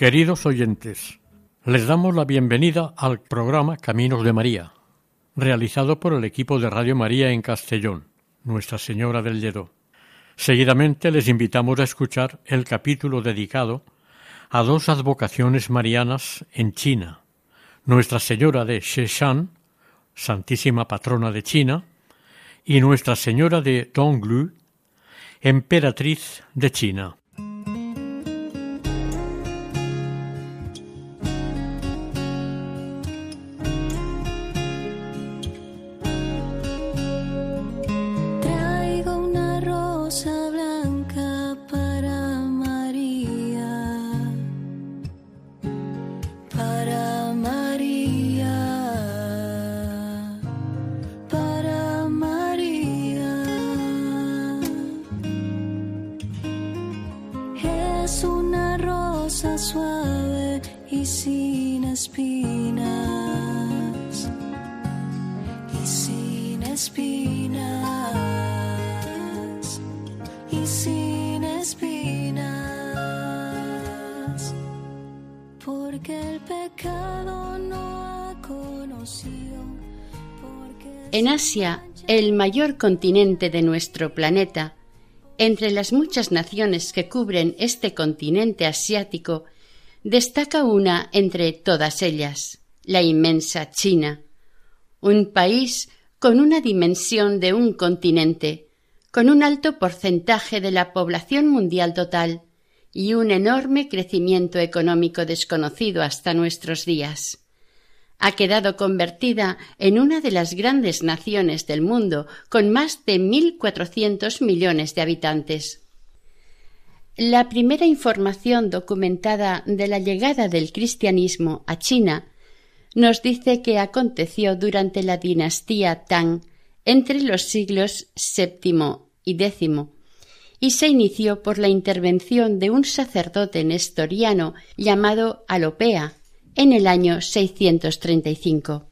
Queridos oyentes, les damos la bienvenida al programa Caminos de María, realizado por el equipo de Radio María en Castellón, Nuestra Señora del Lledó. Seguidamente les invitamos a escuchar el capítulo dedicado a dos advocaciones marianas en China, Nuestra Señora de Sheshan, Santísima Patrona de China, y Nuestra Señora de Donglu, Emperatriz de China. En Asia, el mayor continente de nuestro planeta, entre las muchas naciones que cubren este continente asiático, destaca una entre todas ellas, la inmensa China, un país con una dimensión de un continente, con un alto porcentaje de la población mundial total y un enorme crecimiento económico desconocido hasta nuestros días ha quedado convertida en una de las grandes naciones del mundo, con más de 1.400 millones de habitantes. La primera información documentada de la llegada del cristianismo a China nos dice que aconteció durante la dinastía Tang entre los siglos VII y X y se inició por la intervención de un sacerdote nestoriano llamado Alopea en el año 635.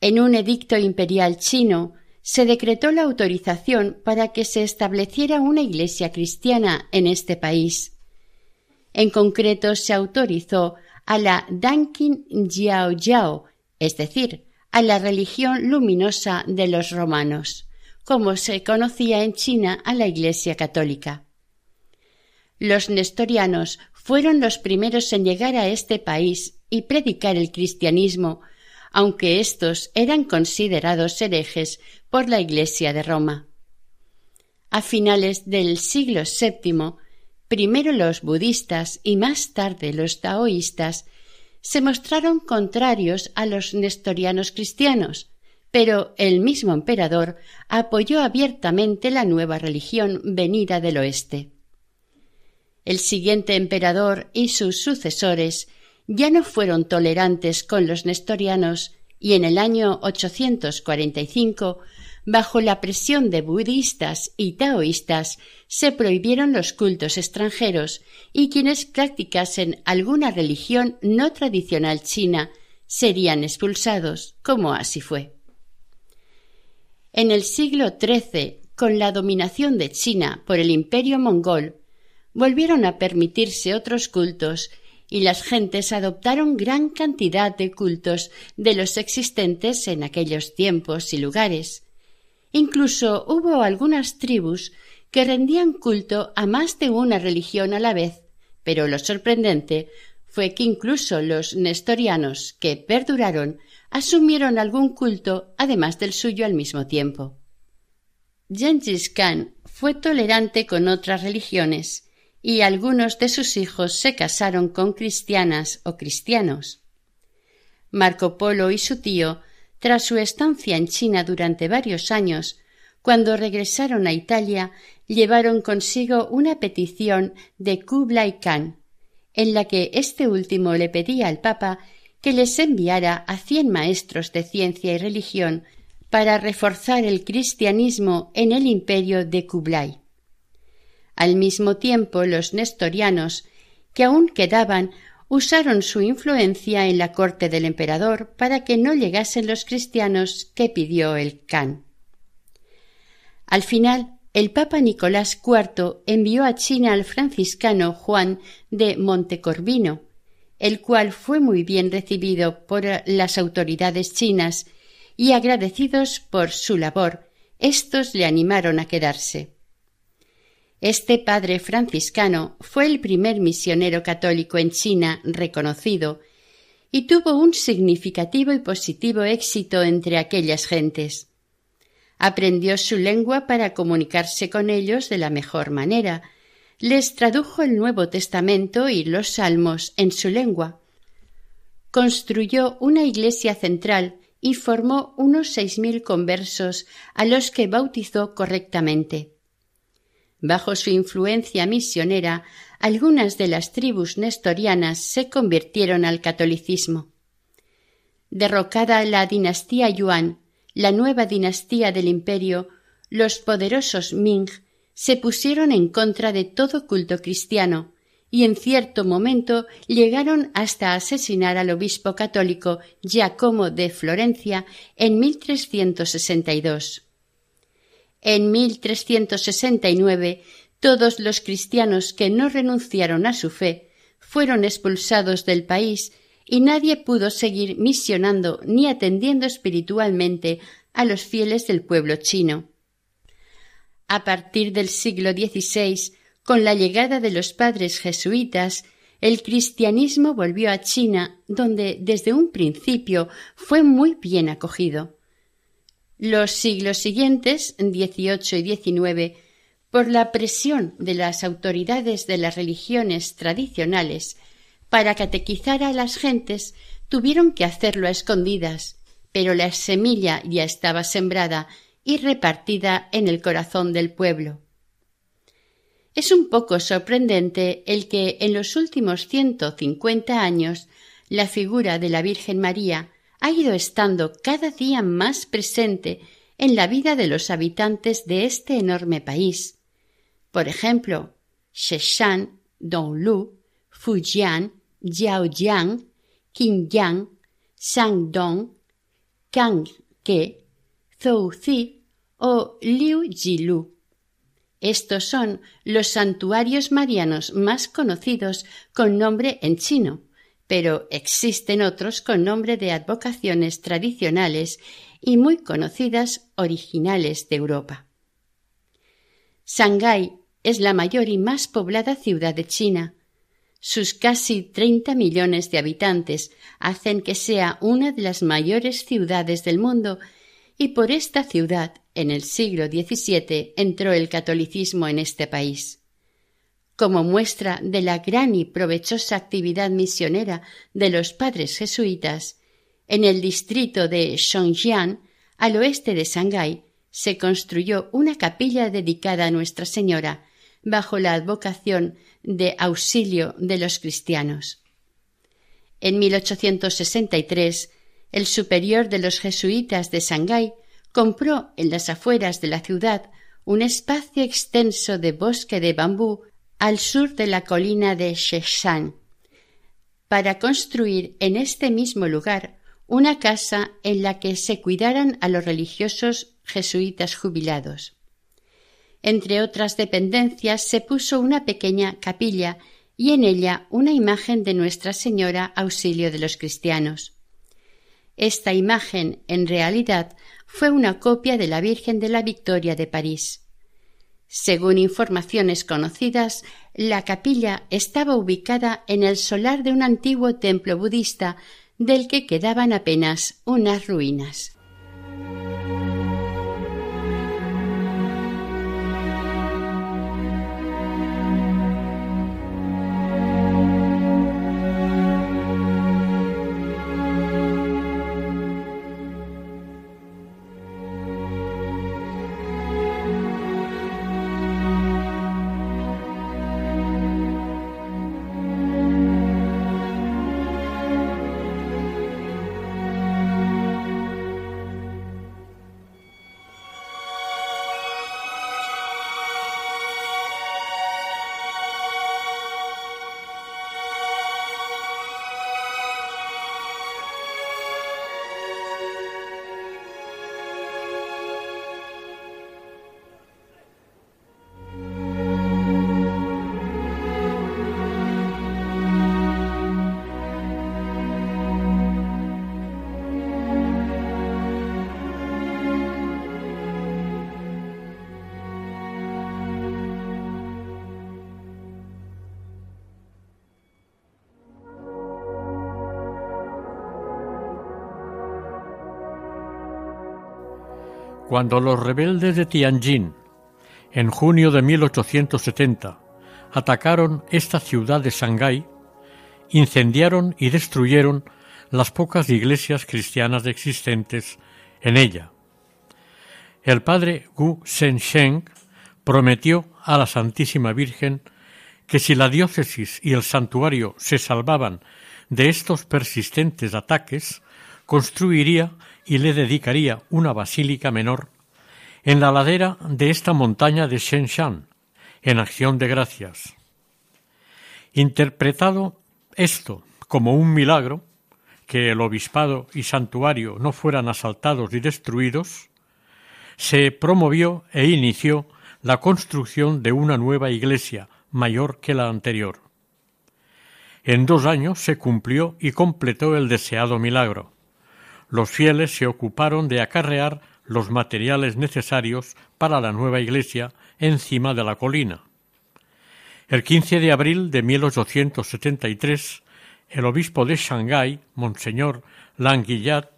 En un edicto imperial chino se decretó la autorización para que se estableciera una iglesia cristiana en este país. En concreto se autorizó a la Danqin Jiao Jiao, es decir, a la religión luminosa de los romanos, como se conocía en China a la Iglesia católica. Los nestorianos fueron los primeros en llegar a este país y predicar el cristianismo, aunque éstos eran considerados herejes por la Iglesia de Roma. A finales del siglo VII, primero los budistas y más tarde los taoístas se mostraron contrarios a los nestorianos cristianos, pero el mismo emperador apoyó abiertamente la nueva religión venida del oeste. El siguiente emperador y sus sucesores ya no fueron tolerantes con los nestorianos y en el año 845, bajo la presión de budistas y taoístas, se prohibieron los cultos extranjeros y quienes practicasen alguna religión no tradicional china serían expulsados, como así fue. En el siglo XIII, con la dominación de China por el imperio mongol, volvieron a permitirse otros cultos y las gentes adoptaron gran cantidad de cultos de los existentes en aquellos tiempos y lugares. Incluso hubo algunas tribus que rendían culto a más de una religión a la vez, pero lo sorprendente fue que incluso los nestorianos que perduraron asumieron algún culto además del suyo al mismo tiempo. Gengis Khan fue tolerante con otras religiones y algunos de sus hijos se casaron con cristianas o cristianos. Marco Polo y su tío, tras su estancia en China durante varios años, Cuando regresaron a Italia, llevaron consigo una petición de Kublai Khan, en la que este último le pedía al Papa que les enviara a cien maestros de ciencia y religión para reforzar el cristianismo en el imperio de Kublai. Al mismo tiempo, los nestorianos, que aún quedaban, usaron su influencia en la corte del emperador para que no llegasen los cristianos que pidió el Khan. Al final, el Papa Nicolás IV envió a China al franciscano Juan de Montecorvino, el cual fue muy bien recibido por las autoridades chinas y agradecidos por su labor, éstos le animaron a quedarse. Este padre franciscano fue el primer misionero católico en China reconocido y tuvo un significativo y positivo éxito entre aquellas gentes. Aprendió su lengua para comunicarse con ellos de la mejor manera, les tradujo el Nuevo Testamento y los Salmos en su lengua. Construyó una iglesia central y formó unos seis mil conversos a los que bautizó correctamente. Bajo su influencia misionera, algunas de las tribus nestorianas se convirtieron al catolicismo. Derrocada la dinastía Yuan, la nueva dinastía del imperio, los poderosos Ming se pusieron en contra de todo culto cristiano y en cierto momento llegaron hasta asesinar al obispo católico Giacomo de Florencia en 1362. En 1369 todos los cristianos que no renunciaron a su fe fueron expulsados del país y nadie pudo seguir misionando ni atendiendo espiritualmente a los fieles del pueblo chino. A partir del siglo XVI, con la llegada de los padres jesuitas, el cristianismo volvió a China, donde desde un principio fue muy bien acogido. Los siglos siguientes, XVIII y XIX, por la presión de las autoridades de las religiones tradicionales para catequizar a las gentes, tuvieron que hacerlo a escondidas, pero la semilla ya estaba sembrada y repartida en el corazón del pueblo. Es un poco sorprendente el que en los últimos ciento cincuenta años la figura de la Virgen María ha ido estando cada día más presente en la vida de los habitantes de este enorme país. Por ejemplo, Sheshan, Donglu, Fujian, Jiaojiang, Qingyang, Shandong, Kangke, Zhouzi o Liu Jilu. Estos son los santuarios marianos más conocidos con nombre en chino, pero existen otros con nombre de advocaciones tradicionales y muy conocidas originales de Europa. Shanghái es la mayor y más poblada ciudad de China. Sus casi treinta millones de habitantes hacen que sea una de las mayores ciudades del mundo y por esta ciudad en el siglo XVII entró el catolicismo en este país como muestra de la gran y provechosa actividad misionera de los padres jesuitas, en el distrito de Shongjian, al oeste de Shanghái, se construyó una capilla dedicada a Nuestra Señora, bajo la advocación de auxilio de los cristianos. En 1863, el superior de los jesuitas de Shanghái compró en las afueras de la ciudad un espacio extenso de bosque de bambú al sur de la colina de Sheshan, para construir en este mismo lugar una casa en la que se cuidaran a los religiosos jesuitas jubilados. Entre otras dependencias se puso una pequeña capilla y en ella una imagen de Nuestra Señora Auxilio de los Cristianos. Esta imagen, en realidad, fue una copia de la Virgen de la Victoria de París. Según informaciones conocidas, la capilla estaba ubicada en el solar de un antiguo templo budista del que quedaban apenas unas ruinas. Cuando los rebeldes de Tianjin, en junio de 1870, atacaron esta ciudad de Shanghái, incendiaron y destruyeron las pocas iglesias cristianas existentes en ella. El padre Gu Sheng prometió a la Santísima Virgen que si la diócesis y el santuario se salvaban de estos persistentes ataques, construiría y le dedicaría una basílica menor en la ladera de esta montaña de Shenshan, en acción de gracias. Interpretado esto como un milagro, que el obispado y santuario no fueran asaltados y destruidos, se promovió e inició la construcción de una nueva iglesia mayor que la anterior. En dos años se cumplió y completó el deseado milagro. Los fieles se ocuparon de acarrear los materiales necesarios para la nueva iglesia encima de la colina. El 15 de abril de 1873, el obispo de Shanghái, Monseñor Languillat,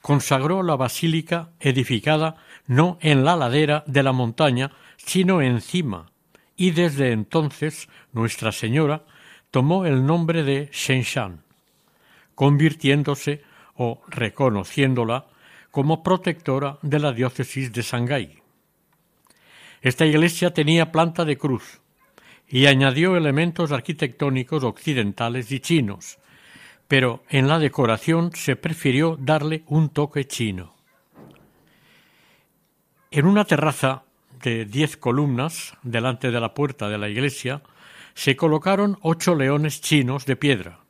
consagró la basílica edificada no en la ladera de la montaña, sino encima, y desde entonces Nuestra Señora tomó el nombre de Shenshan, convirtiéndose o reconociéndola como protectora de la diócesis de Shanghái. Esta iglesia tenía planta de cruz y añadió elementos arquitectónicos occidentales y chinos, pero en la decoración se prefirió darle un toque chino. En una terraza de diez columnas delante de la puerta de la iglesia se colocaron ocho leones chinos de piedra.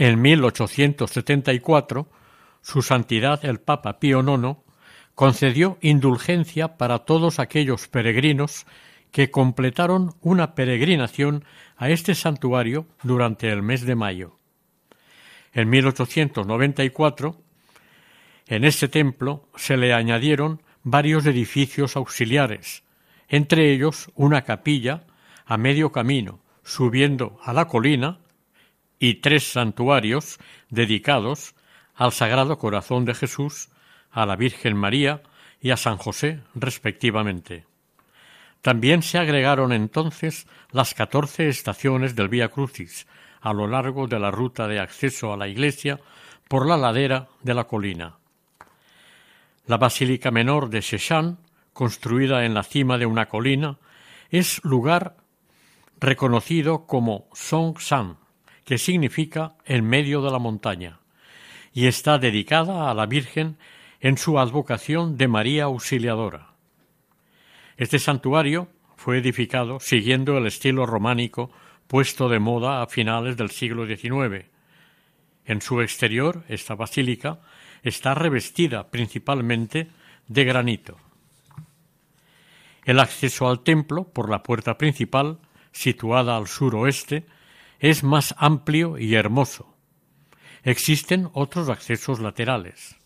En 1874, su Santidad el Papa Pío IX concedió indulgencia para todos aquellos peregrinos que completaron una peregrinación a este santuario durante el mes de mayo. En 1894, en este templo se le añadieron varios edificios auxiliares, entre ellos una capilla a medio camino, subiendo a la colina, y tres santuarios dedicados al Sagrado Corazón de Jesús, a la Virgen María y a San José, respectivamente. También se agregaron entonces las catorce estaciones del Vía Crucis a lo largo de la ruta de acceso a la iglesia por la ladera de la colina. La Basílica Menor de Sheshan, construida en la cima de una colina, es lugar reconocido como Song San, que significa en medio de la montaña, y está dedicada a la Virgen en su advocación de María Auxiliadora. Este santuario fue edificado siguiendo el estilo románico puesto de moda a finales del siglo XIX. En su exterior, esta basílica está revestida principalmente de granito. El acceso al templo por la puerta principal, situada al suroeste, es más amplio y hermoso. Existen otros accesos laterales.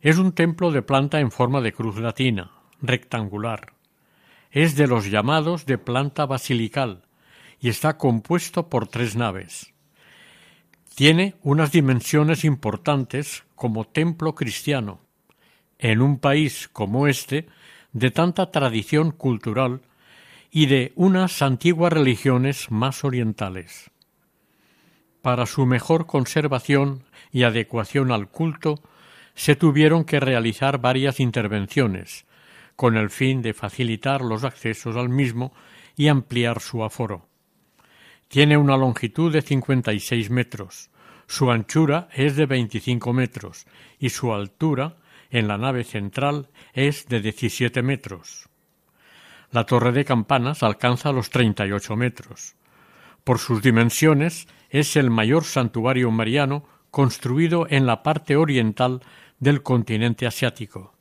Es un templo de planta en forma de cruz latina, rectangular. Es de los llamados de planta basilical y está compuesto por tres naves. Tiene unas dimensiones importantes como templo cristiano. En un país como este, de tanta tradición cultural y de unas antiguas religiones más orientales. Para su mejor conservación y adecuación al culto, se tuvieron que realizar varias intervenciones, con el fin de facilitar los accesos al mismo y ampliar su aforo. Tiene una longitud de 56 metros, su anchura es de 25 metros y su altura en la nave central es de 17 metros. La torre de campanas alcanza los 38 metros. Por sus dimensiones es el mayor santuario mariano construido en la parte oriental del continente asiático.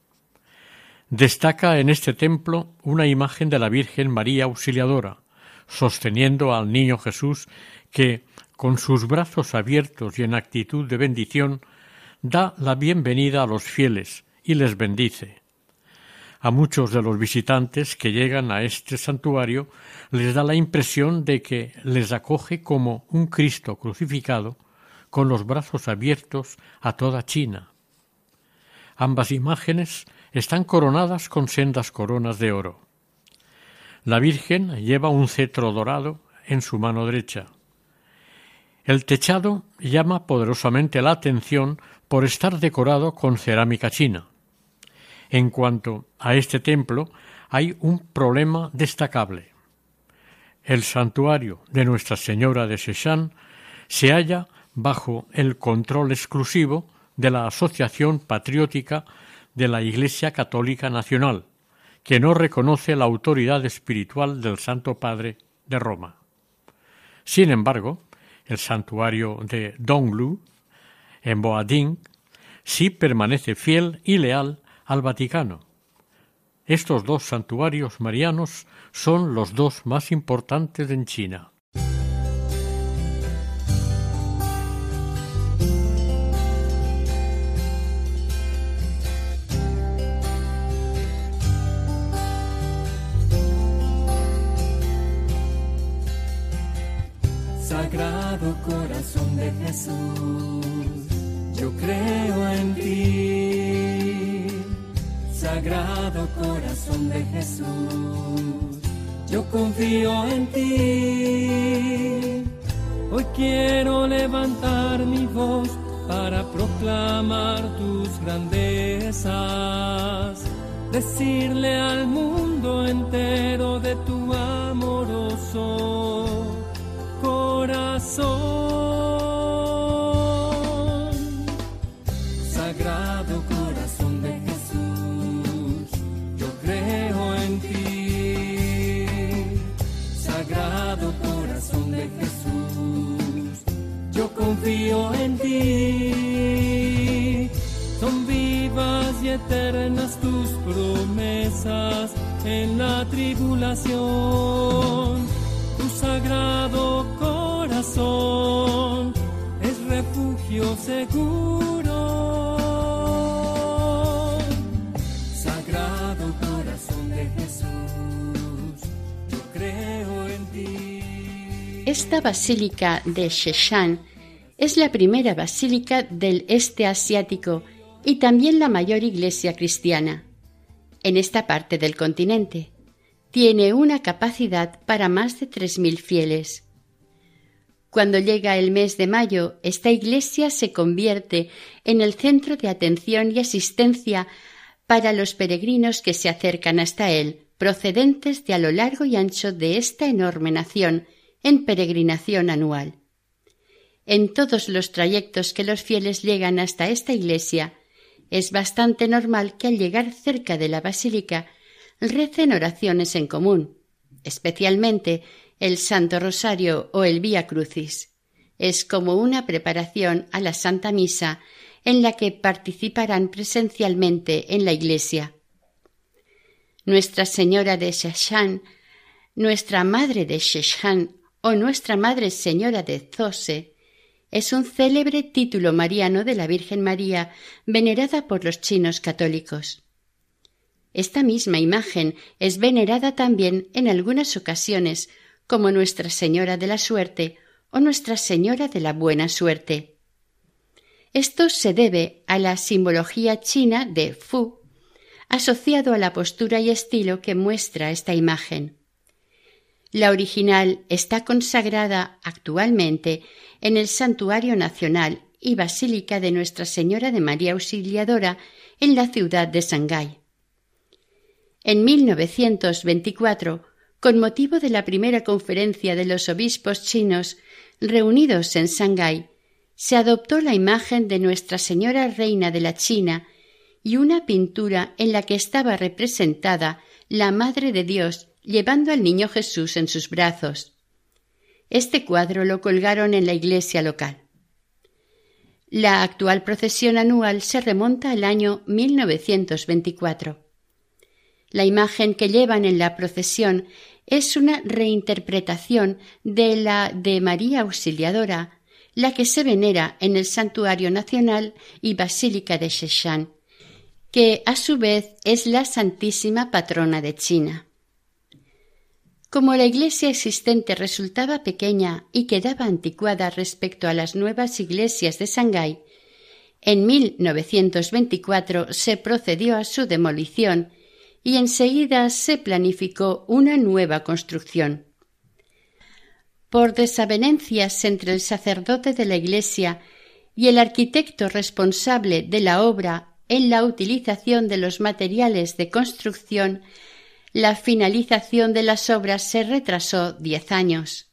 Destaca en este templo una imagen de la Virgen María Auxiliadora, sosteniendo al niño Jesús que, con sus brazos abiertos y en actitud de bendición, da la bienvenida a los fieles y les bendice. A muchos de los visitantes que llegan a este santuario les da la impresión de que les acoge como un Cristo crucificado con los brazos abiertos a toda China. Ambas imágenes están coronadas con sendas coronas de oro. La Virgen lleva un cetro dorado en su mano derecha. El techado llama poderosamente la atención por estar decorado con cerámica china. En cuanto a este templo, hay un problema destacable. El santuario de Nuestra Señora de Sechán se halla bajo el control exclusivo de la Asociación Patriótica de la Iglesia Católica Nacional, que no reconoce la autoridad espiritual del Santo Padre de Roma. Sin embargo, el santuario de Donglu, en Boading, sí permanece fiel y leal al Vaticano. Estos dos santuarios marianos son los dos más importantes en China. Sagrado corazón de Jesús, yo creo en ti. Sagrado corazón de Jesús, yo confío en ti. Hoy quiero levantar mi voz para proclamar tus grandezas, decirle al mundo entero de tu amoroso corazón. Confío en ti. Son vivas y eternas tus promesas en la tribulación. Tu sagrado corazón es refugio seguro. Sagrado corazón de Jesús, yo creo en ti. Esta basílica de Sheshan es la primera basílica del este asiático y también la mayor iglesia cristiana en esta parte del continente. Tiene una capacidad para más de 3.000 fieles. Cuando llega el mes de mayo, esta iglesia se convierte en el centro de atención y asistencia para los peregrinos que se acercan hasta él, procedentes de a lo largo y ancho de esta enorme nación, en peregrinación anual. En todos los trayectos que los fieles llegan hasta esta iglesia, es bastante normal que al llegar cerca de la basílica recen oraciones en común, especialmente el Santo Rosario o el Vía Crucis. Es como una preparación a la Santa Misa en la que participarán presencialmente en la iglesia. Nuestra Señora de Sheshan, Nuestra Madre de Sheshan o Nuestra Madre Señora de Zose es un célebre título mariano de la Virgen María venerada por los chinos católicos. Esta misma imagen es venerada también en algunas ocasiones como Nuestra Señora de la Suerte o Nuestra Señora de la Buena Suerte. Esto se debe a la simbología china de Fu, asociado a la postura y estilo que muestra esta imagen. La original está consagrada actualmente en el Santuario Nacional y Basílica de Nuestra Señora de María Auxiliadora en la ciudad de Shanghái. En 1924, con motivo de la primera conferencia de los obispos chinos reunidos en Shanghái, se adoptó la imagen de Nuestra Señora Reina de la China y una pintura en la que estaba representada la Madre de Dios llevando al niño Jesús en sus brazos. Este cuadro lo colgaron en la iglesia local. La actual procesión anual se remonta al año 1924. La imagen que llevan en la procesión es una reinterpretación de la de María Auxiliadora, la que se venera en el Santuario Nacional y Basílica de Sheshan, que a su vez es la Santísima Patrona de China. Como la iglesia existente resultaba pequeña y quedaba anticuada respecto a las nuevas iglesias de Shanghái, En 1924 se procedió a su demolición y enseguida se planificó una nueva construcción. Por desavenencias entre el sacerdote de la Iglesia y el arquitecto responsable de la obra en la utilización de los materiales de construcción, la finalización de las obras se retrasó diez años.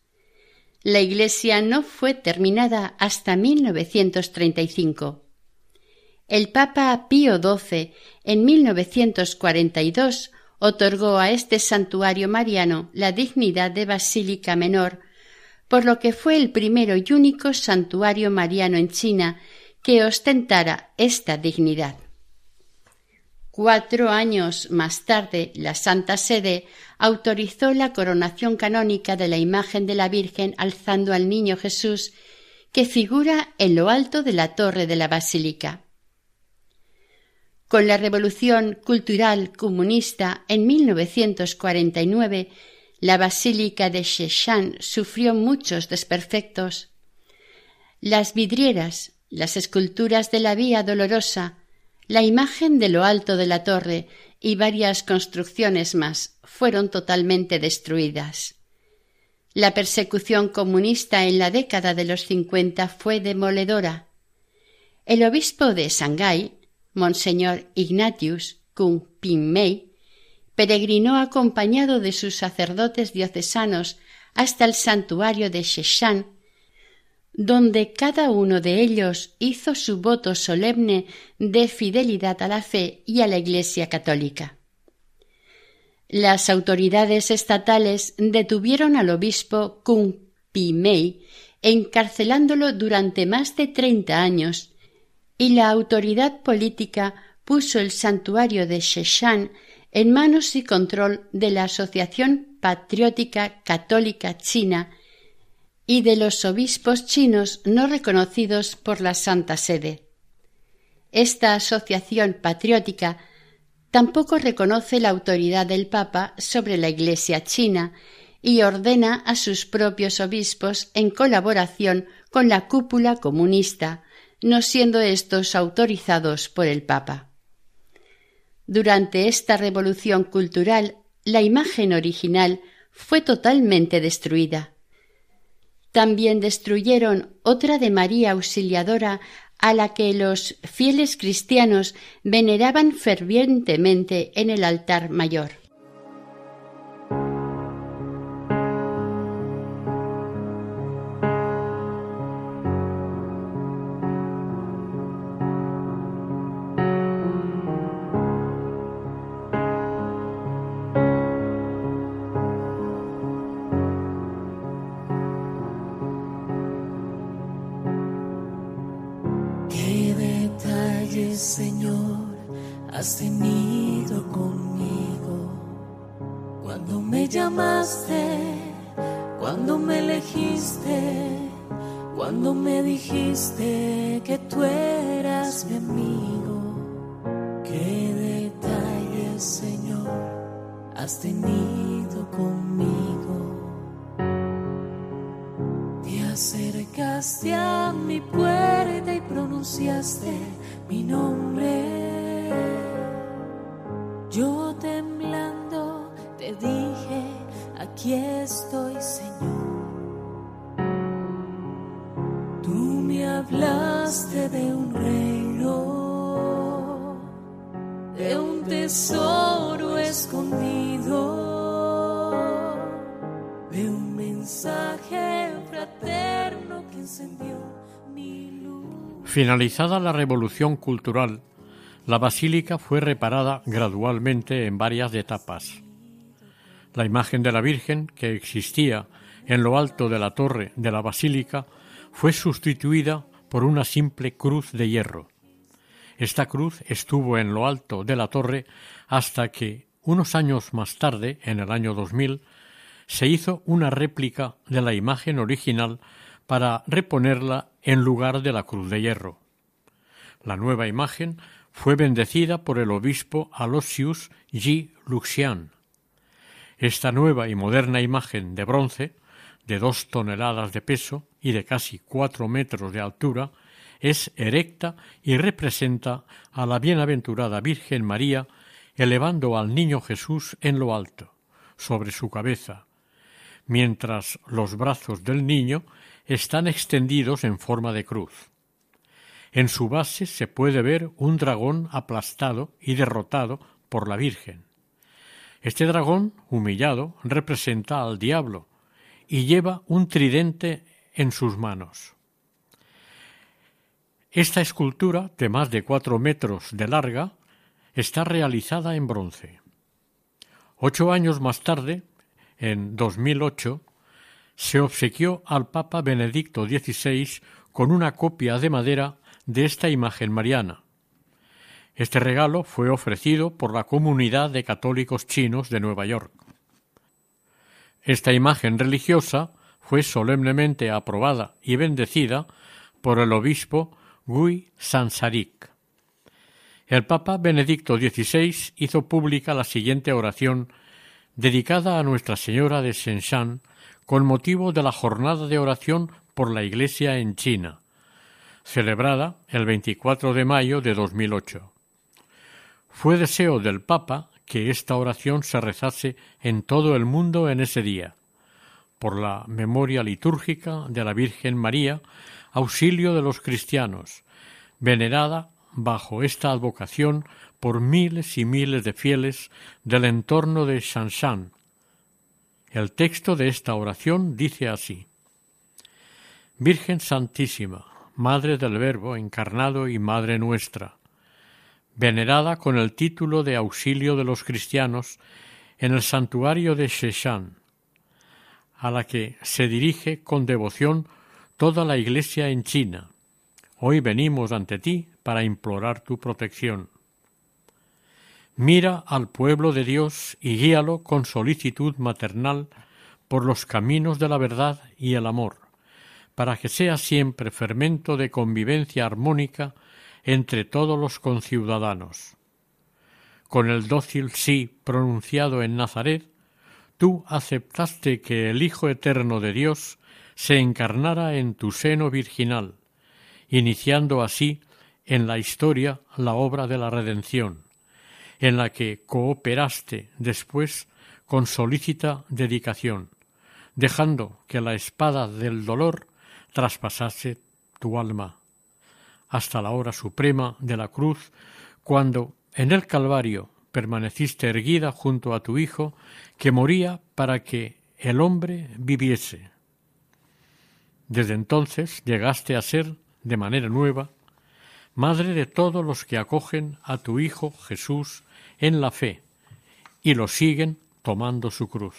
La iglesia no fue terminada hasta 1935. El Papa Pío XII en 1942 otorgó a este santuario mariano la dignidad de basílica menor, por lo que fue el primero y único santuario mariano en China que ostentara esta dignidad. Cuatro años más tarde, la Santa Sede autorizó la coronación canónica de la imagen de la Virgen alzando al Niño Jesús, que figura en lo alto de la torre de la basílica. Con la revolución cultural comunista en 1949, la basílica de Sheshan sufrió muchos desperfectos. Las vidrieras, las esculturas de la Vía Dolorosa, la imagen de lo alto de la torre y varias construcciones más fueron totalmente destruidas. La persecución comunista en la década de los cincuenta fue demoledora. El obispo de Shanghái, Monseñor Ignatius Kung Ping Mei, peregrinó acompañado de sus sacerdotes diocesanos hasta el santuario de Sheshan donde cada uno de ellos hizo su voto solemne de fidelidad a la fe y a la Iglesia católica. Las autoridades estatales detuvieron al obispo Kung Pi Mei, encarcelándolo durante más de treinta años, y la autoridad política puso el santuario de Sheshan en manos y control de la Asociación Patriótica Católica China y de los obispos chinos no reconocidos por la Santa Sede. Esta asociación patriótica tampoco reconoce la autoridad del Papa sobre la Iglesia china y ordena a sus propios obispos en colaboración con la cúpula comunista, no siendo estos autorizados por el Papa. Durante esta revolución cultural, la imagen original fue totalmente destruida también destruyeron otra de María Auxiliadora a la que los fieles cristianos veneraban fervientemente en el altar mayor. Señor, has tenido conmigo. Cuando me llamaste, cuando me elegiste, cuando me dijiste que tú eras mi amigo. Qué detalle, Señor, has tenido conmigo. Te acercaste a mi puerta y pronunciaste mi nombre. Yo temblando te dije, aquí estoy, Señor. Tú me hablaste de un reino, de un tesoro escondido, de un mensaje fraterno que encendió Finalizada la revolución cultural, la basílica fue reparada gradualmente en varias etapas. La imagen de la Virgen, que existía en lo alto de la torre de la basílica, fue sustituida por una simple cruz de hierro. Esta cruz estuvo en lo alto de la torre hasta que, unos años más tarde, en el año 2000, se hizo una réplica de la imagen original para reponerla en lugar de la cruz de hierro. La nueva imagen fue bendecida por el obispo Aloysius G. Luxian. Esta nueva y moderna imagen de bronce, de dos toneladas de peso y de casi cuatro metros de altura, es erecta y representa a la bienaventurada Virgen María elevando al niño Jesús en lo alto, sobre su cabeza, mientras los brazos del niño están extendidos en forma de cruz. En su base se puede ver un dragón aplastado y derrotado por la Virgen. Este dragón, humillado, representa al diablo y lleva un tridente en sus manos. Esta escultura, de más de cuatro metros de larga, está realizada en bronce. Ocho años más tarde, en 2008, se obsequió al Papa Benedicto XVI con una copia de madera de esta imagen mariana. Este regalo fue ofrecido por la comunidad de católicos chinos de Nueva York. Esta imagen religiosa fue solemnemente aprobada y bendecida por el obispo Gui Sansarik. El Papa Benedicto XVI hizo pública la siguiente oración dedicada a Nuestra Señora de Shenshan con motivo de la jornada de oración por la Iglesia en China, celebrada el 24 de mayo de 2008. Fue deseo del Papa que esta oración se rezase en todo el mundo en ese día, por la memoria litúrgica de la Virgen María, auxilio de los cristianos, venerada bajo esta advocación por miles y miles de fieles del entorno de Shanshan. El texto de esta oración dice así Virgen Santísima, Madre del Verbo encarnado y Madre nuestra, venerada con el título de auxilio de los cristianos en el santuario de Sheshan, a la que se dirige con devoción toda la Iglesia en China. Hoy venimos ante ti para implorar tu protección. Mira al pueblo de Dios y guíalo con solicitud maternal por los caminos de la verdad y el amor, para que sea siempre fermento de convivencia armónica entre todos los conciudadanos. Con el dócil sí pronunciado en Nazaret, tú aceptaste que el Hijo Eterno de Dios se encarnara en tu seno virginal, iniciando así en la historia la obra de la redención, en la que cooperaste después con solícita dedicación, dejando que la espada del dolor traspasase tu alma, hasta la hora suprema de la cruz, cuando en el Calvario permaneciste erguida junto a tu Hijo, que moría para que el hombre viviese. Desde entonces llegaste a ser, de manera nueva, Madre de todos los que acogen a tu Hijo Jesús en la fe y lo siguen tomando su cruz.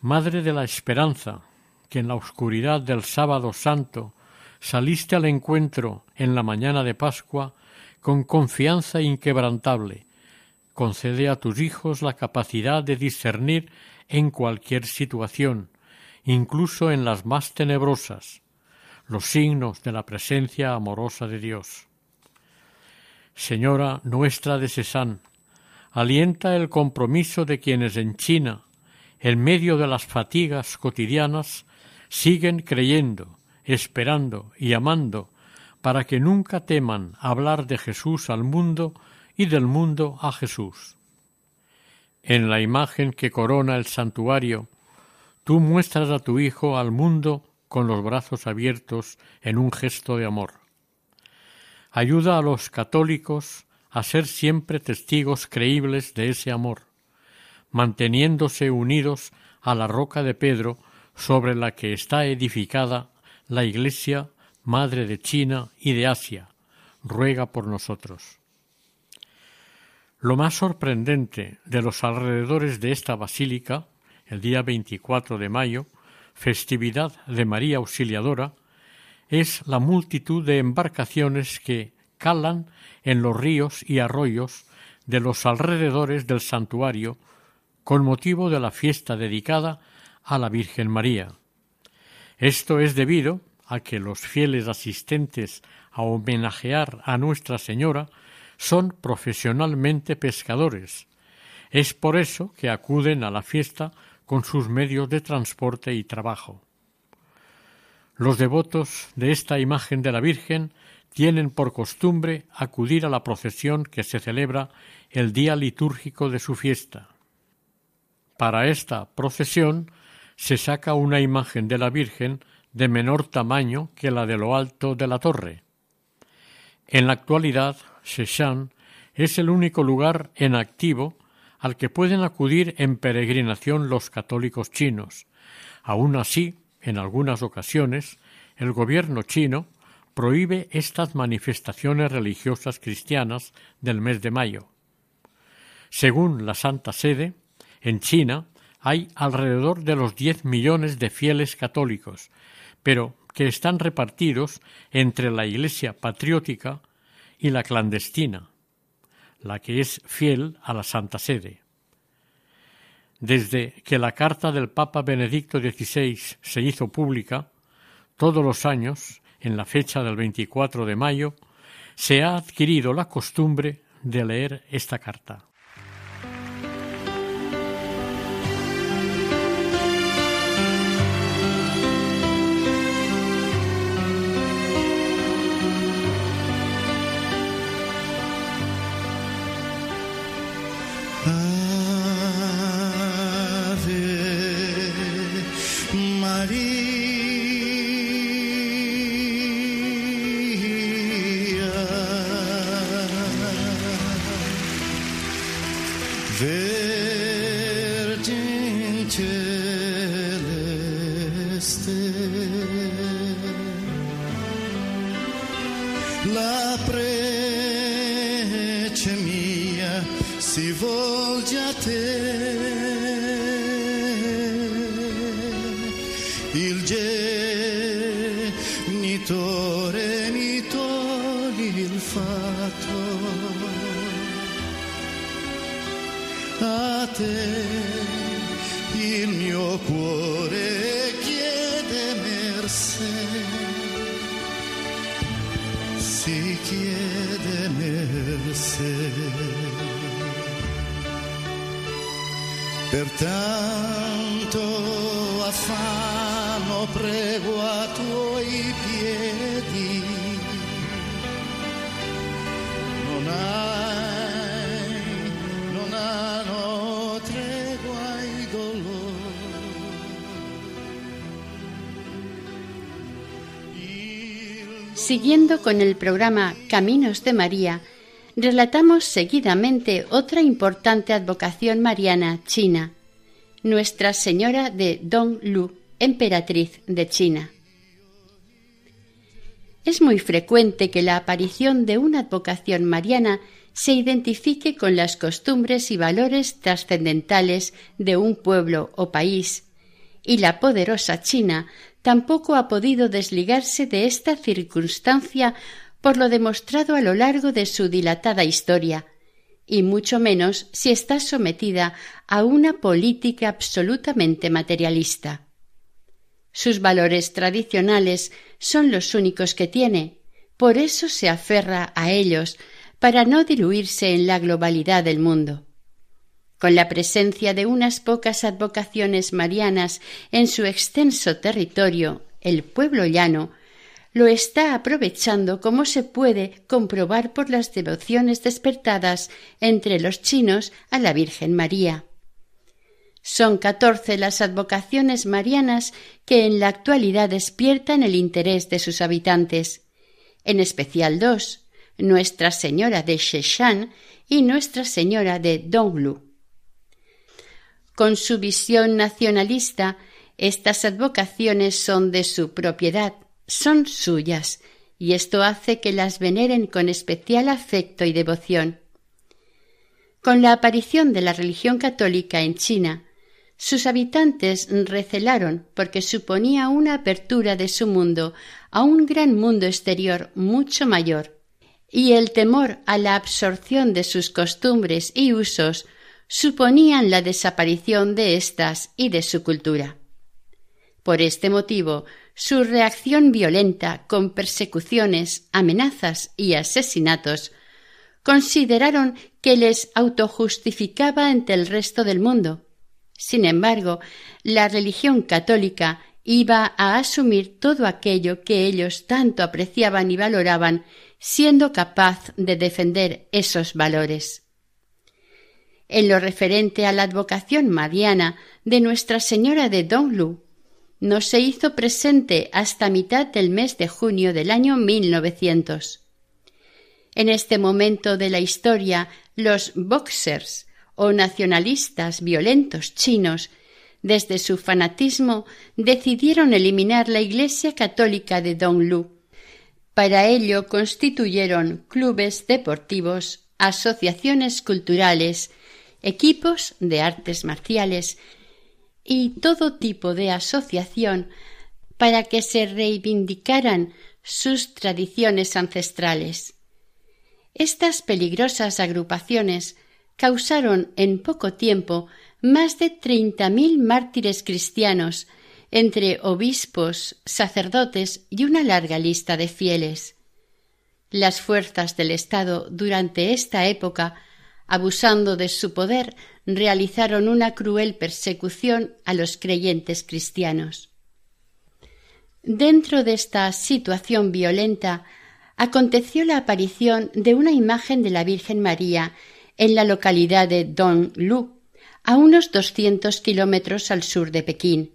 Madre de la esperanza, que en la oscuridad del sábado santo saliste al encuentro en la mañana de Pascua con confianza inquebrantable, concede a tus hijos la capacidad de discernir en cualquier situación, incluso en las más tenebrosas, los signos de la presencia amorosa de Dios. Señora nuestra de Cesán, alienta el compromiso de quienes en China, en medio de las fatigas cotidianas, siguen creyendo, esperando y amando, para que nunca teman hablar de Jesús al mundo y del mundo a Jesús. En la imagen que corona el santuario, tú muestras a tu Hijo al mundo con los brazos abiertos en un gesto de amor. Ayuda a los católicos a ser siempre testigos creíbles de ese amor, manteniéndose unidos a la roca de Pedro sobre la que está edificada la Iglesia Madre de China y de Asia. Ruega por nosotros. Lo más sorprendente de los alrededores de esta basílica, el día 24 de mayo, festividad de María Auxiliadora, es la multitud de embarcaciones que calan en los ríos y arroyos de los alrededores del santuario con motivo de la fiesta dedicada a la Virgen María. Esto es debido a que los fieles asistentes a homenajear a Nuestra Señora son profesionalmente pescadores. Es por eso que acuden a la fiesta con sus medios de transporte y trabajo. Los devotos de esta imagen de la Virgen tienen por costumbre acudir a la procesión que se celebra el día litúrgico de su fiesta. Para esta procesión se saca una imagen de la Virgen de menor tamaño que la de lo alto de la torre. En la actualidad, Sheshan es el único lugar en activo al que pueden acudir en peregrinación los católicos chinos. Aun así, en algunas ocasiones, el gobierno chino prohíbe estas manifestaciones religiosas cristianas del mes de mayo. Según la Santa Sede, en China hay alrededor de los diez millones de fieles católicos, pero que están repartidos entre la Iglesia patriótica y la clandestina, la que es fiel a la Santa Sede. Desde que la carta del Papa Benedicto XVI se hizo pública, todos los años, en la fecha del 24 de mayo, se ha adquirido la costumbre de leer esta carta. La prece mia si volge a te. Il genitore mi toglie il fatto. A te. Siguiendo con el programa Caminos de María, relatamos seguidamente otra importante advocación mariana china, Nuestra Señora de Donglu, emperatriz de China. Es muy frecuente que la aparición de una advocación mariana se identifique con las costumbres y valores trascendentales de un pueblo o país, y la poderosa China tampoco ha podido desligarse de esta circunstancia por lo demostrado a lo largo de su dilatada historia, y mucho menos si está sometida a una política absolutamente materialista. Sus valores tradicionales son los únicos que tiene, por eso se aferra a ellos, para no diluirse en la globalidad del mundo con la presencia de unas pocas advocaciones marianas en su extenso territorio, el pueblo llano, lo está aprovechando como se puede comprobar por las devociones despertadas entre los chinos a la Virgen María. Son catorce las advocaciones marianas que en la actualidad despiertan el interés de sus habitantes, en especial dos, Nuestra Señora de Sheshan y Nuestra Señora de Donglu. Con su visión nacionalista, estas advocaciones son de su propiedad, son suyas, y esto hace que las veneren con especial afecto y devoción. Con la aparición de la religión católica en China, sus habitantes recelaron porque suponía una apertura de su mundo a un gran mundo exterior mucho mayor, y el temor a la absorción de sus costumbres y usos suponían la desaparición de éstas y de su cultura. Por este motivo, su reacción violenta con persecuciones, amenazas y asesinatos consideraron que les autojustificaba ante el resto del mundo. Sin embargo, la religión católica iba a asumir todo aquello que ellos tanto apreciaban y valoraban, siendo capaz de defender esos valores. En lo referente a la advocación mariana de Nuestra Señora de Donglu, no se hizo presente hasta mitad del mes de junio del año 1900. En este momento de la historia, los boxers o nacionalistas violentos chinos, desde su fanatismo, decidieron eliminar la Iglesia católica de Donglu. Para ello constituyeron clubes deportivos, asociaciones culturales, equipos de artes marciales y todo tipo de asociación para que se reivindicaran sus tradiciones ancestrales. Estas peligrosas agrupaciones causaron en poco tiempo más de treinta mil mártires cristianos entre obispos, sacerdotes y una larga lista de fieles. Las fuerzas del Estado durante esta época, abusando de su poder, realizaron una cruel persecución a los creyentes cristianos. Dentro de esta situación violenta aconteció la aparición de una imagen de la Virgen María en la localidad de Donglu, a unos doscientos kilómetros al sur de Pekín,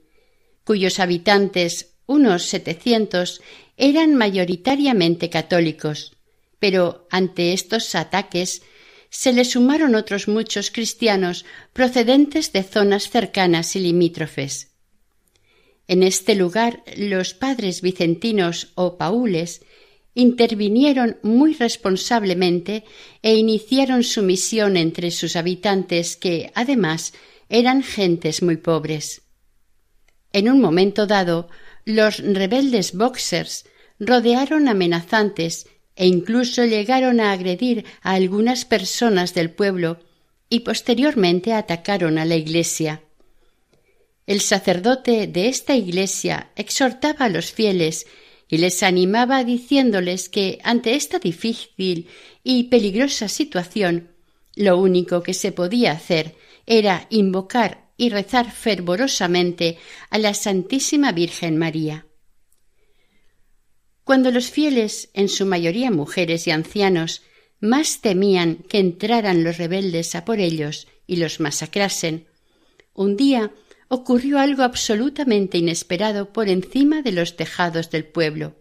cuyos habitantes, unos setecientos, eran mayoritariamente católicos, pero ante estos ataques se le sumaron otros muchos cristianos procedentes de zonas cercanas y limítrofes. En este lugar los padres vicentinos o paules intervinieron muy responsablemente e iniciaron su misión entre sus habitantes que, además, eran gentes muy pobres. En un momento dado, los rebeldes boxers rodearon amenazantes e incluso llegaron a agredir a algunas personas del pueblo y posteriormente atacaron a la iglesia. El sacerdote de esta iglesia exhortaba a los fieles y les animaba diciéndoles que ante esta difícil y peligrosa situación lo único que se podía hacer era invocar y rezar fervorosamente a la Santísima Virgen María. Cuando los fieles, en su mayoría mujeres y ancianos, más temían que entraran los rebeldes a por ellos y los masacrasen, un día ocurrió algo absolutamente inesperado por encima de los tejados del pueblo.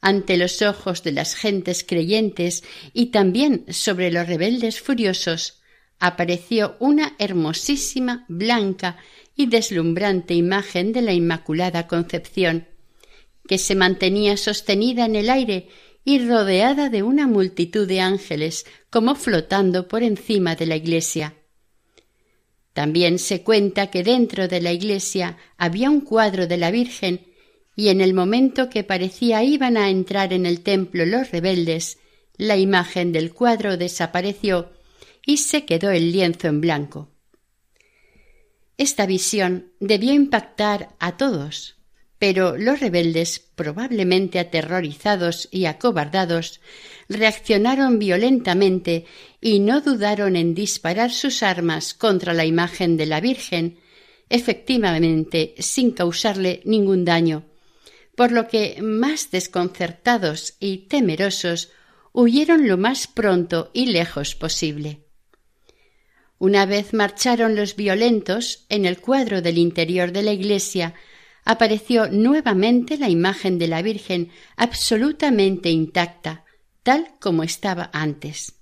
Ante los ojos de las gentes creyentes y también sobre los rebeldes furiosos, apareció una hermosísima, blanca y deslumbrante imagen de la Inmaculada Concepción, que se mantenía sostenida en el aire y rodeada de una multitud de ángeles como flotando por encima de la iglesia. También se cuenta que dentro de la iglesia había un cuadro de la Virgen y en el momento que parecía iban a entrar en el templo los rebeldes, la imagen del cuadro desapareció y se quedó el lienzo en blanco. Esta visión debió impactar a todos, pero los rebeldes, probablemente aterrorizados y acobardados, reaccionaron violentamente y no dudaron en disparar sus armas contra la imagen de la Virgen, efectivamente sin causarle ningún daño, por lo que, más desconcertados y temerosos, huyeron lo más pronto y lejos posible. Una vez marcharon los violentos, en el cuadro del interior de la iglesia apareció nuevamente la imagen de la Virgen absolutamente intacta, tal como estaba antes.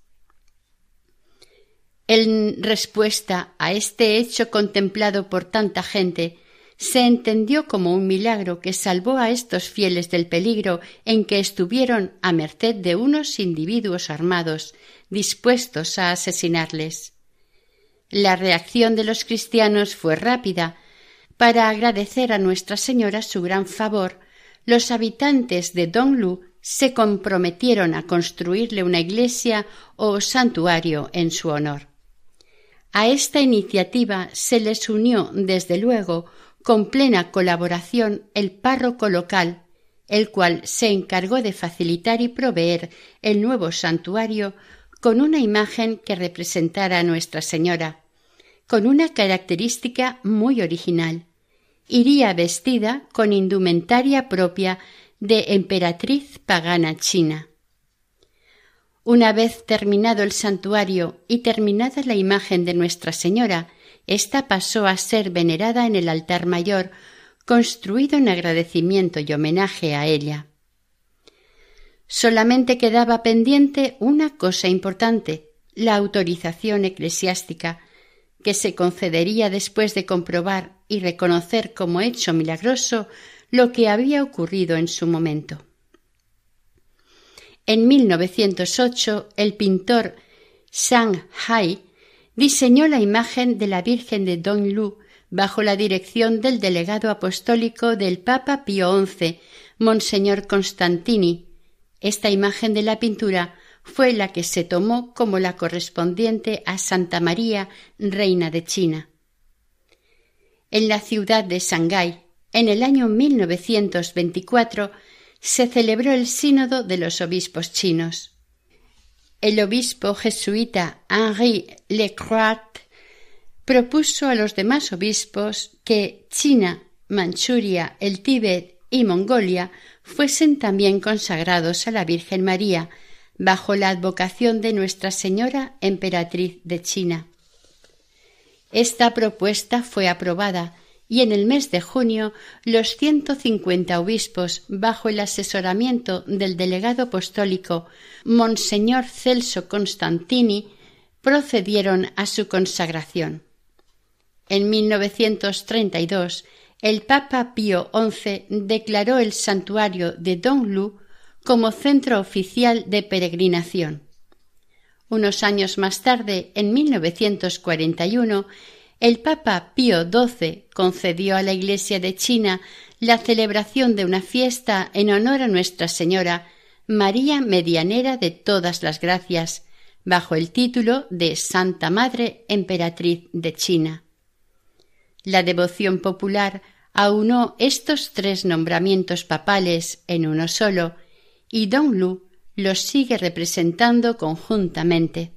En respuesta a este hecho contemplado por tanta gente, se entendió como un milagro que salvó a estos fieles del peligro en que estuvieron a merced de unos individuos armados dispuestos a asesinarles. La reacción de los cristianos fue rápida para agradecer a Nuestra Señora su gran favor, los habitantes de Donglu se comprometieron a construirle una iglesia o santuario en su honor. A esta iniciativa se les unió, desde luego, con plena colaboración el párroco local, el cual se encargó de facilitar y proveer el nuevo santuario con una imagen que representara a Nuestra Señora, con una característica muy original, iría vestida con indumentaria propia de emperatriz pagana china. Una vez terminado el santuario y terminada la imagen de Nuestra Señora, ésta pasó a ser venerada en el altar mayor, construido en agradecimiento y homenaje a ella. Solamente quedaba pendiente una cosa importante, la autorización eclesiástica, que se concedería después de comprobar y reconocer como hecho milagroso lo que había ocurrido en su momento. En 1908, el pintor Sang Hai diseñó la imagen de la Virgen de Donglu bajo la dirección del delegado apostólico del Papa Pío XI, Monseñor Constantini. Esta imagen de la pintura fue la que se tomó como la correspondiente a Santa María, reina de China. En la ciudad de Shanghái, en el año 1924, se celebró el sínodo de los obispos chinos. El obispo jesuita Henri Lecroix propuso a los demás obispos que China, Manchuria, el Tíbet y Mongolia fuesen también consagrados a la Virgen María, bajo la advocación de Nuestra Señora Emperatriz de China. Esta propuesta fue aprobada y en el mes de junio los ciento cincuenta obispos, bajo el asesoramiento del delegado apostólico Monseñor Celso Constantini, procedieron a su consagración. En 1932, el Papa Pío XI declaró el santuario de Donglu como centro oficial de peregrinación. Unos años más tarde, en 1941, el Papa Pío XII concedió a la Iglesia de China la celebración de una fiesta en honor a Nuestra Señora, María Medianera de todas las gracias, bajo el título de Santa Madre Emperatriz de China. La devoción popular aunó estos tres nombramientos papales en uno solo, y Donglu los sigue representando conjuntamente.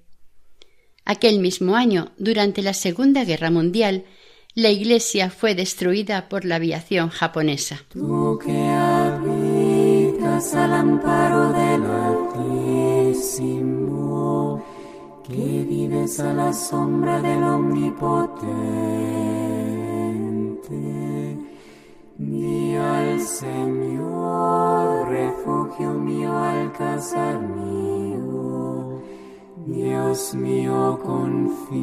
Aquel mismo año, durante la Segunda Guerra Mundial, la iglesia fue destruida por la aviación japonesa. Di al Señor, refugio mío, alcázar mío, Dios mío, confío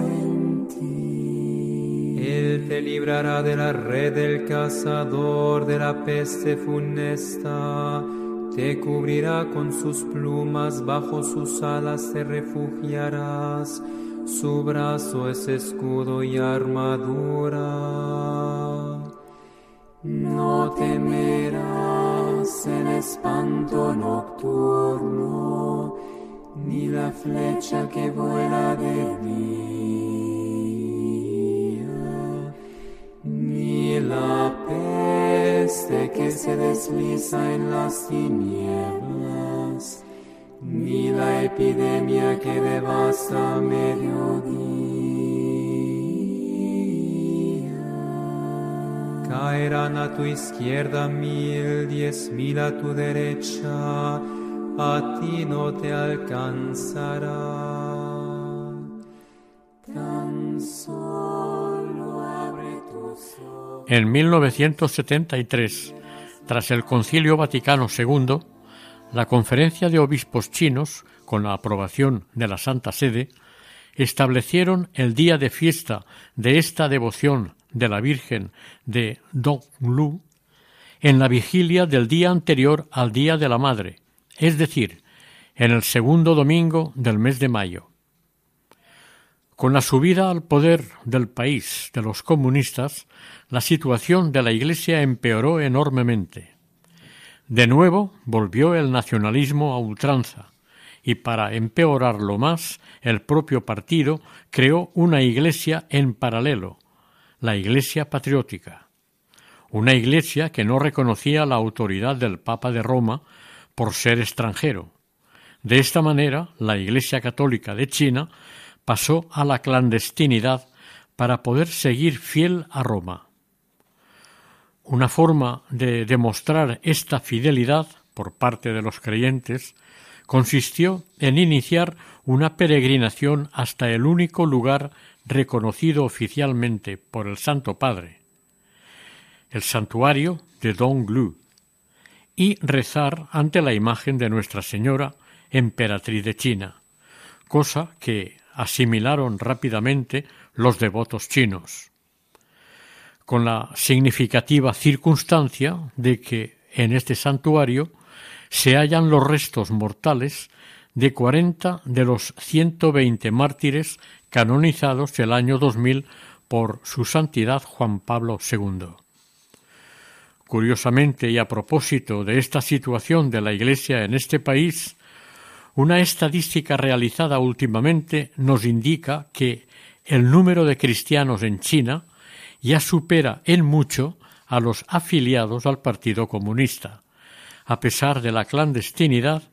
en ti. Él te librará de la red del cazador, de la peste funesta. Te cubrirá con sus plumas, bajo sus alas te refugiarás. Su brazo es escudo y armadura. No temerás el espanto nocturno, ni la flecha que vuela de día, ni la peste que se desliza en las tinieblas, ni la epidemia que devasta a mediodía. Caerán a tu izquierda mil, diez mil a tu derecha, a ti no te alcanzará. Tan solo abre tus ojos. En 1973, tras el Concilio Vaticano II, la Conferencia de Obispos Chinos, con la aprobación de la Santa Sede, establecieron el día de fiesta de esta devoción de la Virgen de Donglu en la vigilia del día anterior al Día de la Madre, es decir, en el segundo domingo del mes de mayo. Con la subida al poder del país de los comunistas, la situación de la Iglesia empeoró enormemente. De nuevo volvió el nacionalismo a ultranza, y para empeorarlo más, el propio partido creó una iglesia en paralelo, la Iglesia Patriótica, una iglesia que no reconocía la autoridad del Papa de Roma por ser extranjero. De esta manera, la Iglesia Católica de China pasó a la clandestinidad para poder seguir fiel a Roma. Una forma de demostrar esta fidelidad por parte de los creyentes consistió en iniciar una peregrinación hasta el único lugar reconocido oficialmente por el Santo Padre, el santuario de Donglu, y rezar ante la imagen de Nuestra Señora, emperatriz de China, cosa que asimilaron rápidamente los devotos chinos con la significativa circunstancia de que en este santuario se hallan los restos mortales de cuarenta de los ciento veinte mártires canonizados el año 2000 por su santidad Juan Pablo II. Curiosamente y a propósito de esta situación de la Iglesia en este país, una estadística realizada últimamente nos indica que el número de cristianos en China ya supera en mucho a los afiliados al Partido Comunista, a pesar de la clandestinidad,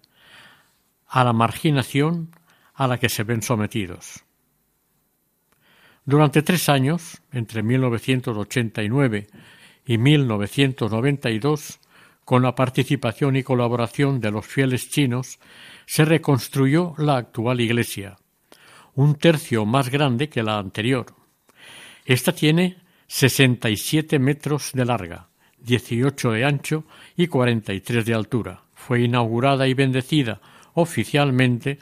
a la marginación a la que se ven sometidos. Durante tres años, entre 1989 y 1992, con la participación y colaboración de los fieles chinos, se reconstruyó la actual iglesia, un tercio más grande que la anterior. Esta tiene 67 metros de larga, 18 de ancho y 43 de altura. Fue inaugurada y bendecida oficialmente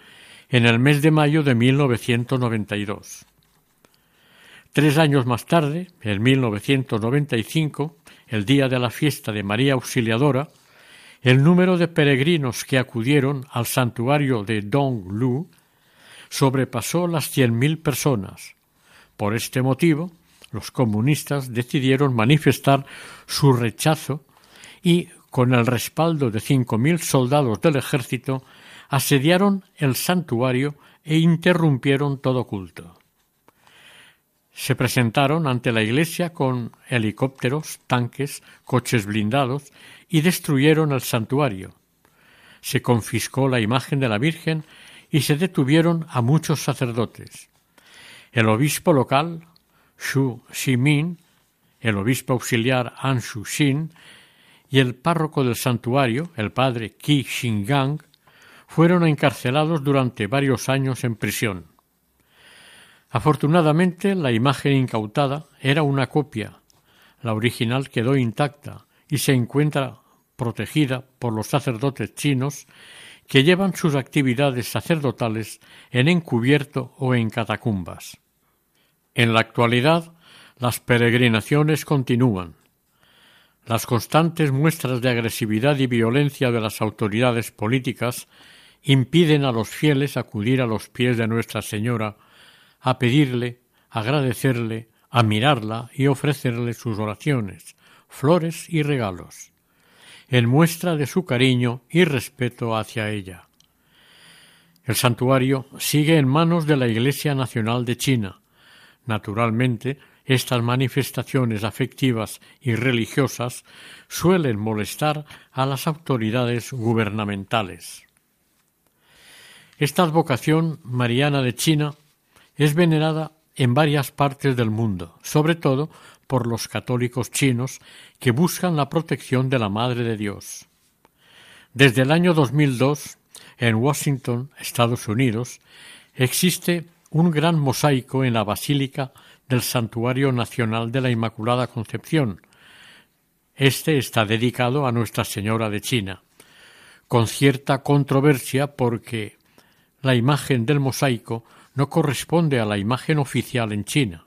en el mes de mayo de 1992. Tres años más tarde, en 1995, el día de la fiesta de María Auxiliadora, el número de peregrinos que acudieron al santuario de Donglu sobrepasó las cien mil personas. Por este motivo, los comunistas decidieron manifestar su rechazo y, con el respaldo de cinco mil soldados del ejército, asediaron el santuario e interrumpieron todo culto. Se presentaron ante la iglesia con helicópteros, tanques, coches blindados y destruyeron el santuario. Se confiscó la imagen de la Virgen y se detuvieron a muchos sacerdotes. El obispo local, Xu Ximin, el obispo auxiliar An Shu-xin y el párroco del santuario, el padre Qi Xingang, fueron encarcelados durante varios años en prisión. Afortunadamente, la imagen incautada era una copia. La original quedó intacta y se encuentra protegida por los sacerdotes chinos que llevan sus actividades sacerdotales en encubierto o en catacumbas. En la actualidad, las peregrinaciones continúan. Las constantes muestras de agresividad y violencia de las autoridades políticas impiden a los fieles acudir a los pies de Nuestra Señora a pedirle, agradecerle, a mirarla y ofrecerle sus oraciones, flores y regalos, en muestra de su cariño y respeto hacia ella. El santuario sigue en manos de la Iglesia Nacional de China, Naturalmente, estas manifestaciones afectivas y religiosas suelen molestar a las autoridades gubernamentales. Esta advocación mariana de China es venerada en varias partes del mundo, sobre todo por los católicos chinos que buscan la protección de la Madre de Dios. Desde el año 2002, en Washington, Estados Unidos, existe un gran mosaico en la Basílica del Santuario Nacional de la Inmaculada Concepción. Este está dedicado a Nuestra Señora de China, con cierta controversia porque la imagen del mosaico no corresponde a la imagen oficial en China.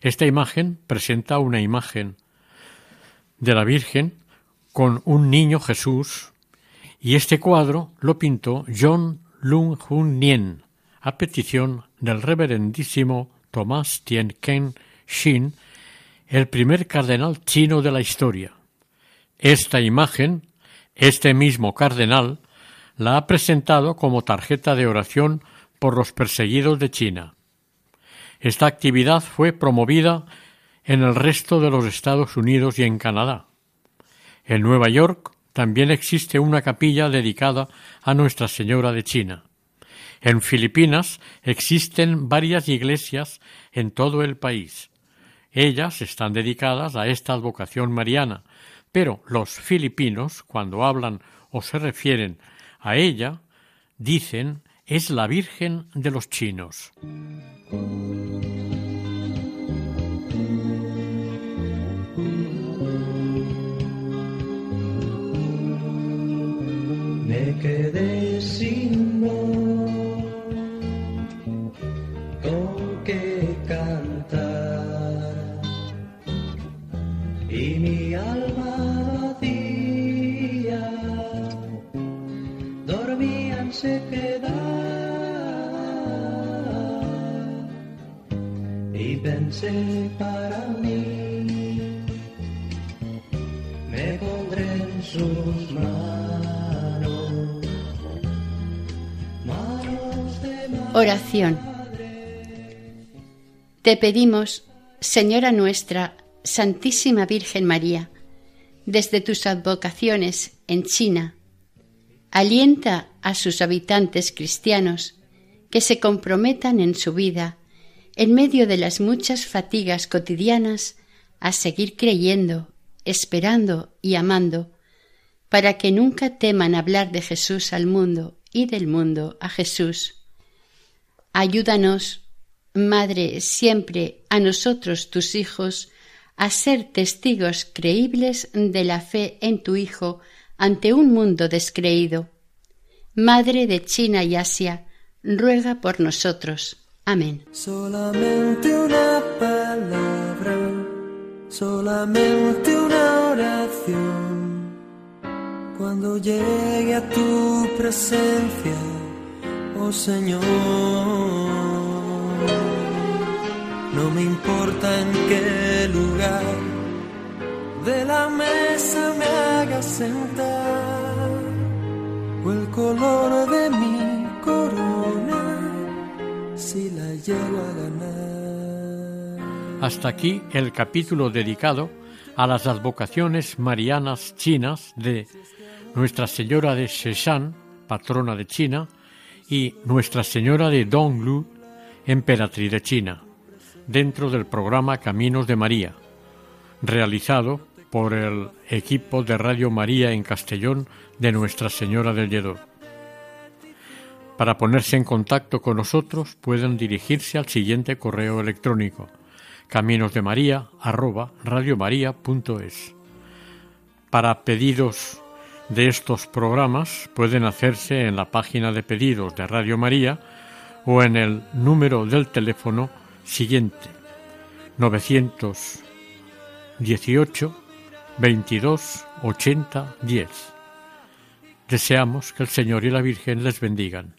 Esta imagen presenta una imagen de la Virgen con un niño Jesús y este cuadro lo pintó John Lung Hun Nien a petición del reverendísimo Tomás Tien Ken Shin, el primer cardenal chino de la historia. Esta imagen, este mismo cardenal, la ha presentado como tarjeta de oración por los perseguidos de China. Esta actividad fue promovida en el resto de los Estados Unidos y en Canadá. En Nueva York también existe una capilla dedicada a Nuestra Señora de China. En Filipinas existen varias iglesias en todo el país. Ellas están dedicadas a esta advocación mariana, pero los filipinos, cuando hablan o se refieren a ella, dicen es la Virgen de los chinos. Me quedé sin para mí me pondré en sus manos manos de. Oración. Te pedimos, Señora nuestra, Santísima Virgen María, desde tus advocaciones en China, alienta a sus habitantes cristianos que se comprometan en su vida, en medio de las muchas fatigas cotidianas, a seguir creyendo, esperando y amando, para que nunca teman hablar de Jesús al mundo y del mundo a Jesús. Ayúdanos, Madre, siempre a nosotros tus hijos, a ser testigos creíbles de la fe en tu Hijo ante un mundo descreído. Madre de China y Asia, ruega por nosotros. Solamente una palabra, solamente una oración. Cuando llegue a tu presencia, oh Señor, no me importa en qué lugar de la mesa me hagas sentar o el color de mi corona Hasta aquí el capítulo dedicado a las advocaciones marianas chinas de Nuestra Señora de Sheshan, patrona de China, y Nuestra Señora de Donglu, emperatriz de China, dentro del programa Caminos de María, realizado por el equipo de Radio María en Castellón de Nuestra Señora del Lledó. Para ponerse en contacto con nosotros pueden dirigirse al siguiente correo electrónico caminosdemaria@radiomaria.es. Para pedidos de estos programas pueden hacerse en la página de pedidos de Radio María o en el número del teléfono siguiente 918 22 80 10. Deseamos que el Señor y la Virgen les bendigan.